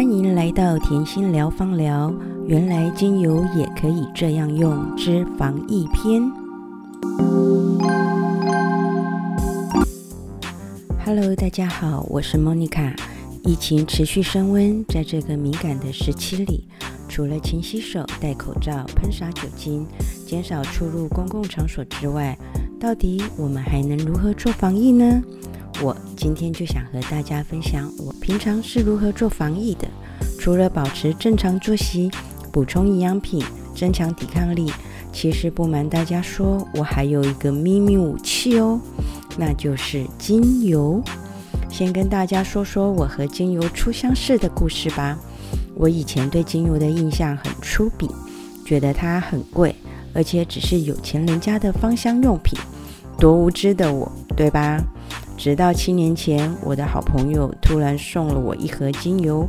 欢迎来到甜心疗方疗。原来精油也可以这样用之防疫篇。Hello，大家好，我是 Monica。疫情持续升温，在这个敏感的时期里，除了勤洗手、戴口罩、喷洒酒精、减少出入公共场所之外，到底我们还能如何做防疫呢？我今天就想和大家分享我平常是如何做防疫的。除了保持正常作息、补充营养品、增强抵抗力，其实不瞒大家说，我还有一个秘密武器哦，那就是精油。先跟大家说说我和精油初相识的故事吧。我以前对精油的印象很粗鄙，觉得它很贵，而且只是有钱人家的芳香用品。多无知的我，对吧？直到七年前，我的好朋友突然送了我一盒精油，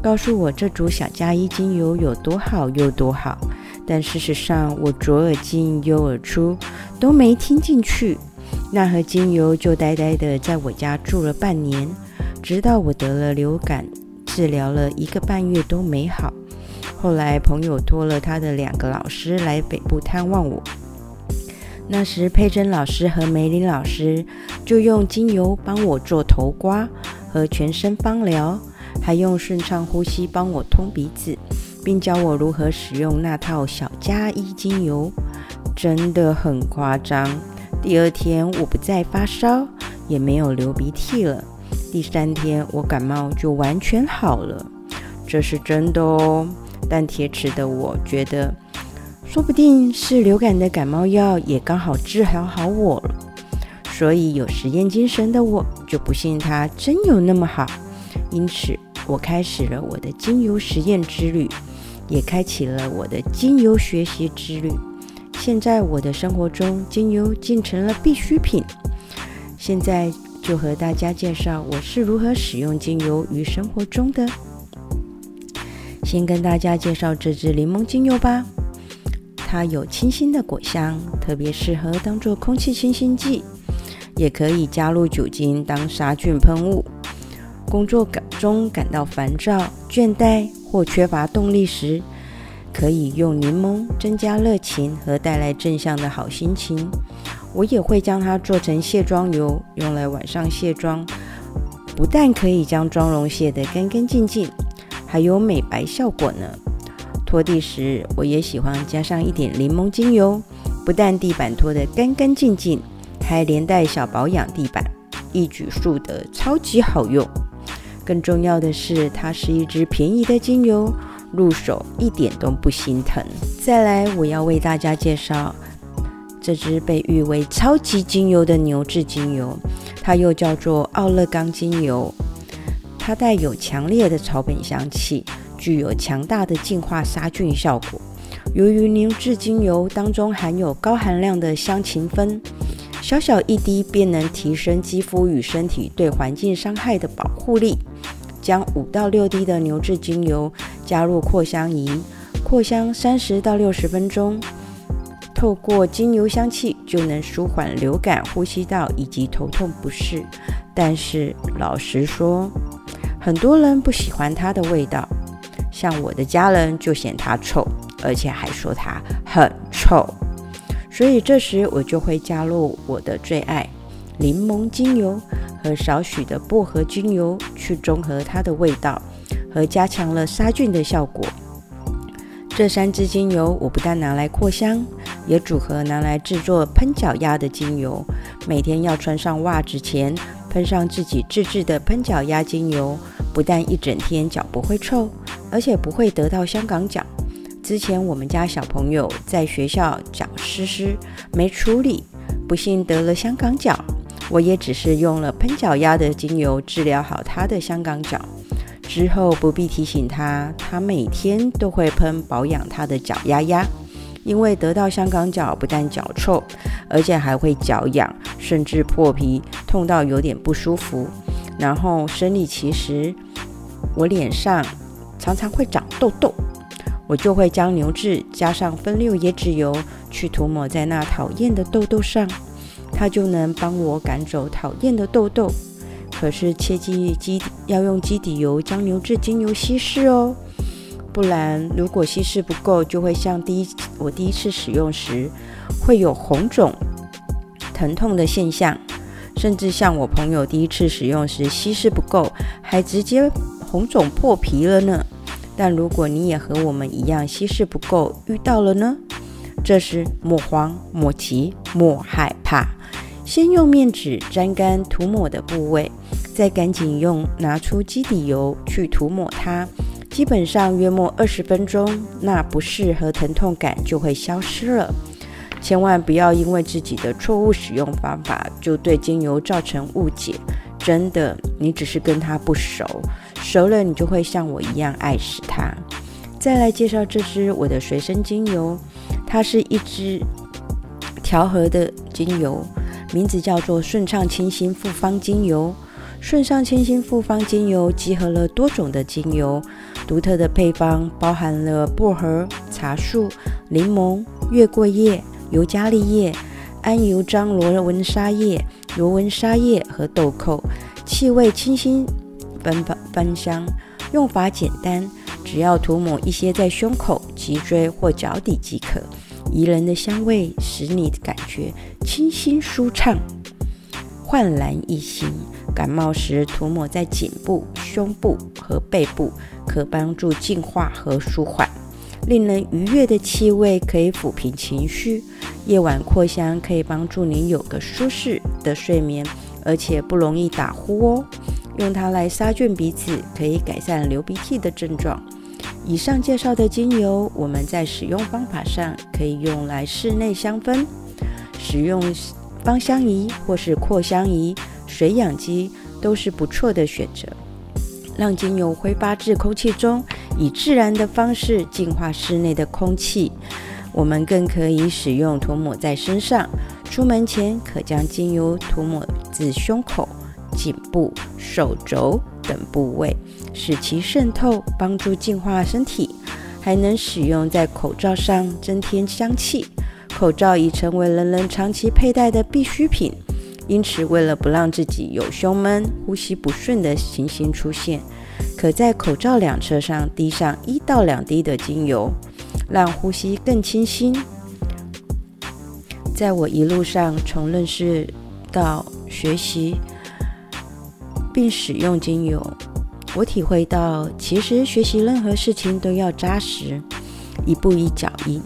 告诉我这组小加一精油有多好有多好。但事实上，我左耳进右耳出，都没听进去。那盒精油就呆呆的在我家住了半年，直到我得了流感，治疗了一个半月都没好。后来朋友托了他的两个老师来北部探望我。那时，佩珍老师和梅林老师就用精油帮我做头刮和全身芳疗，还用顺畅呼吸帮我通鼻子，并教我如何使用那套小加一精油，真的很夸张。第二天我不再发烧，也没有流鼻涕了。第三天我感冒就完全好了，这是真的哦。但铁齿的我觉得。说不定是流感的感冒药也刚好治疗好我了，所以有实验精神的我就不信它真有那么好。因此，我开始了我的精油实验之旅，也开启了我的精油学习之旅。现在我的生活中，精油竟成了必需品。现在就和大家介绍我是如何使用精油于生活中的。先跟大家介绍这支柠檬精油吧。它有清新的果香，特别适合当做空气清新剂，也可以加入酒精当杀菌喷雾。工作感中感到烦躁、倦怠或缺乏动力时，可以用柠檬增加热情和带来正向的好心情。我也会将它做成卸妆油，用来晚上卸妆，不但可以将妆容卸得干干净净，还有美白效果呢。拖地时，我也喜欢加上一点柠檬精油，不但地板拖得干干净净，还连带小保养地板，一举数得，超级好用。更重要的是，它是一支便宜的精油，入手一点都不心疼。再来，我要为大家介绍这支被誉为超级精油的牛至精油，它又叫做奥勒冈精油，它带有强烈的草本香气。具有强大的净化杀菌效果。由于牛至精油当中含有高含量的香芹酚，小小一滴便能提升肌肤与身体对环境伤害的保护力。将五到六滴的牛至精油加入扩香仪，扩香三十到六十分钟，透过精油香气就能舒缓流感、呼吸道以及头痛不适。但是老实说，很多人不喜欢它的味道。像我的家人就嫌它臭，而且还说它很臭，所以这时我就会加入我的最爱柠檬精油和少许的薄荷精油，去中和它的味道和加强了杀菌的效果。这三支精油我不但拿来扩香，也组合拿来制作喷脚丫的精油。每天要穿上袜子前喷上自己自制的喷脚丫精油，不但一整天脚不会臭。而且不会得到香港脚。之前我们家小朋友在学校脚湿湿没处理，不幸得了香港脚。我也只是用了喷脚丫的精油治疗好他的香港脚，之后不必提醒他，他每天都会喷保养他的脚丫丫。因为得到香港脚不但脚臭，而且还会脚痒，甚至破皮，痛到有点不舒服。然后生理期时，我脸上。常常会长痘痘，我就会将牛至加上分六椰子油去涂抹在那讨厌的痘痘上，它就能帮我赶走讨厌的痘痘。可是切记基要用基底油将牛至精油稀释哦，不然如果稀释不够，就会像第一我第一次使用时会有红肿、疼痛的现象，甚至像我朋友第一次使用时稀释不够，还直接红肿破皮了呢。但如果你也和我们一样稀释不够，遇到了呢？这时莫慌莫急莫害怕，先用面纸沾干涂抹的部位，再赶紧用拿出基底油去涂抹它。基本上约莫二十分钟，那不适和疼痛感就会消失了。千万不要因为自己的错误使用方法，就对精油造成误解。真的，你只是跟它不熟。熟了，你就会像我一样爱死它。再来介绍这支我的随身精油，它是一支调和的精油，名字叫做顺畅清新复方精油。顺畅清新复方精油集合了多种的精油，独特的配方包含了薄荷、茶树、柠檬、月桂叶、尤加利叶、安油樟罗纹沙叶、罗纹沙叶和豆蔻，气味清新。芬芳香，用法简单，只要涂抹一些在胸口、脊椎或脚底即可。宜人的香味使你感觉清新舒畅、焕然一新。感冒时涂抹在颈部、胸部和背部，可帮助净化和舒缓。令人愉悦的气味可以抚平情绪，夜晚扩香可以帮助你有个舒适的睡眠，而且不容易打呼哦。用它来杀菌鼻子，可以改善流鼻涕的症状。以上介绍的精油，我们在使用方法上可以用来室内香氛，使用芳香仪或是扩香仪、水氧机都是不错的选择。让精油挥发至空气中，以自然的方式净化室内的空气。我们更可以使用涂抹在身上，出门前可将精油涂抹至胸口。颈部、手肘等部位，使其渗透，帮助净化身体。还能使用在口罩上，增添香气。口罩已成为人人长期佩戴的必需品，因此为了不让自己有胸闷、呼吸不顺的情形出现，可在口罩两侧上滴上一到两滴的精油，让呼吸更清新。在我一路上从认识到学习。并使用精油，我体会到，其实学习任何事情都要扎实，一步一脚印。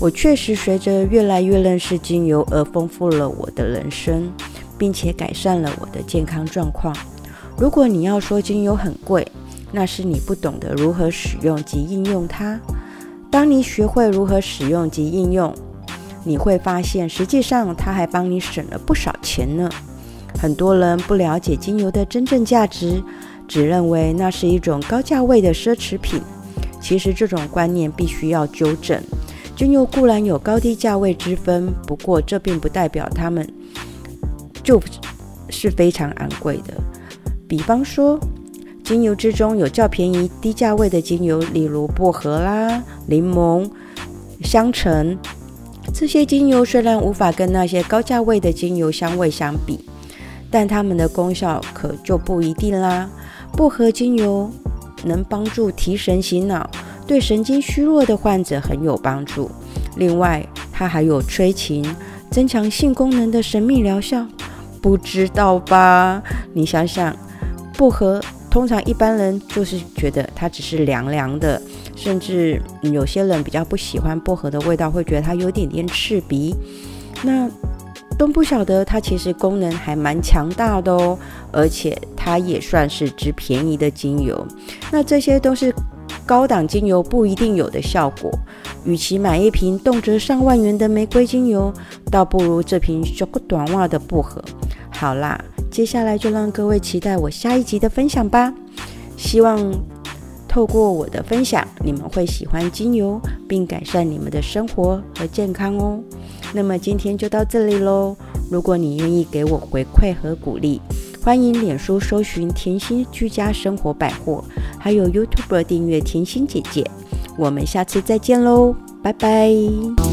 我确实随着越来越认识精油而丰富了我的人生，并且改善了我的健康状况。如果你要说精油很贵，那是你不懂得如何使用及应用它。当你学会如何使用及应用，你会发现，实际上它还帮你省了不少钱呢。很多人不了解精油的真正价值，只认为那是一种高价位的奢侈品。其实这种观念必须要纠正。精油固然有高低价位之分，不过这并不代表它们就是非常昂贵的。比方说，精油之中有较便宜、低价位的精油，例如薄荷啦、柠檬、香橙。这些精油虽然无法跟那些高价位的精油香味相比。但它们的功效可就不一定啦。薄荷精油能帮助提神醒脑，对神经虚弱的患者很有帮助。另外，它还有催情、增强性功能的神秘疗效，不知道吧？你想想，薄荷通常一般人就是觉得它只是凉凉的，甚至有些人比较不喜欢薄荷的味道，会觉得它有点点刺鼻。那都不晓得它其实功能还蛮强大的哦，而且它也算是只便宜的精油。那这些都是高档精油不一定有的效果。与其买一瓶动辄上万元的玫瑰精油，倒不如这瓶小个短袜的薄荷。好啦，接下来就让各位期待我下一集的分享吧。希望透过我的分享，你们会喜欢精油，并改善你们的生活和健康哦。那么今天就到这里喽。如果你愿意给我回馈和鼓励，欢迎脸书搜寻“甜心居家生活百货”，还有 YouTube 订阅“甜心姐姐”。我们下次再见喽，拜拜。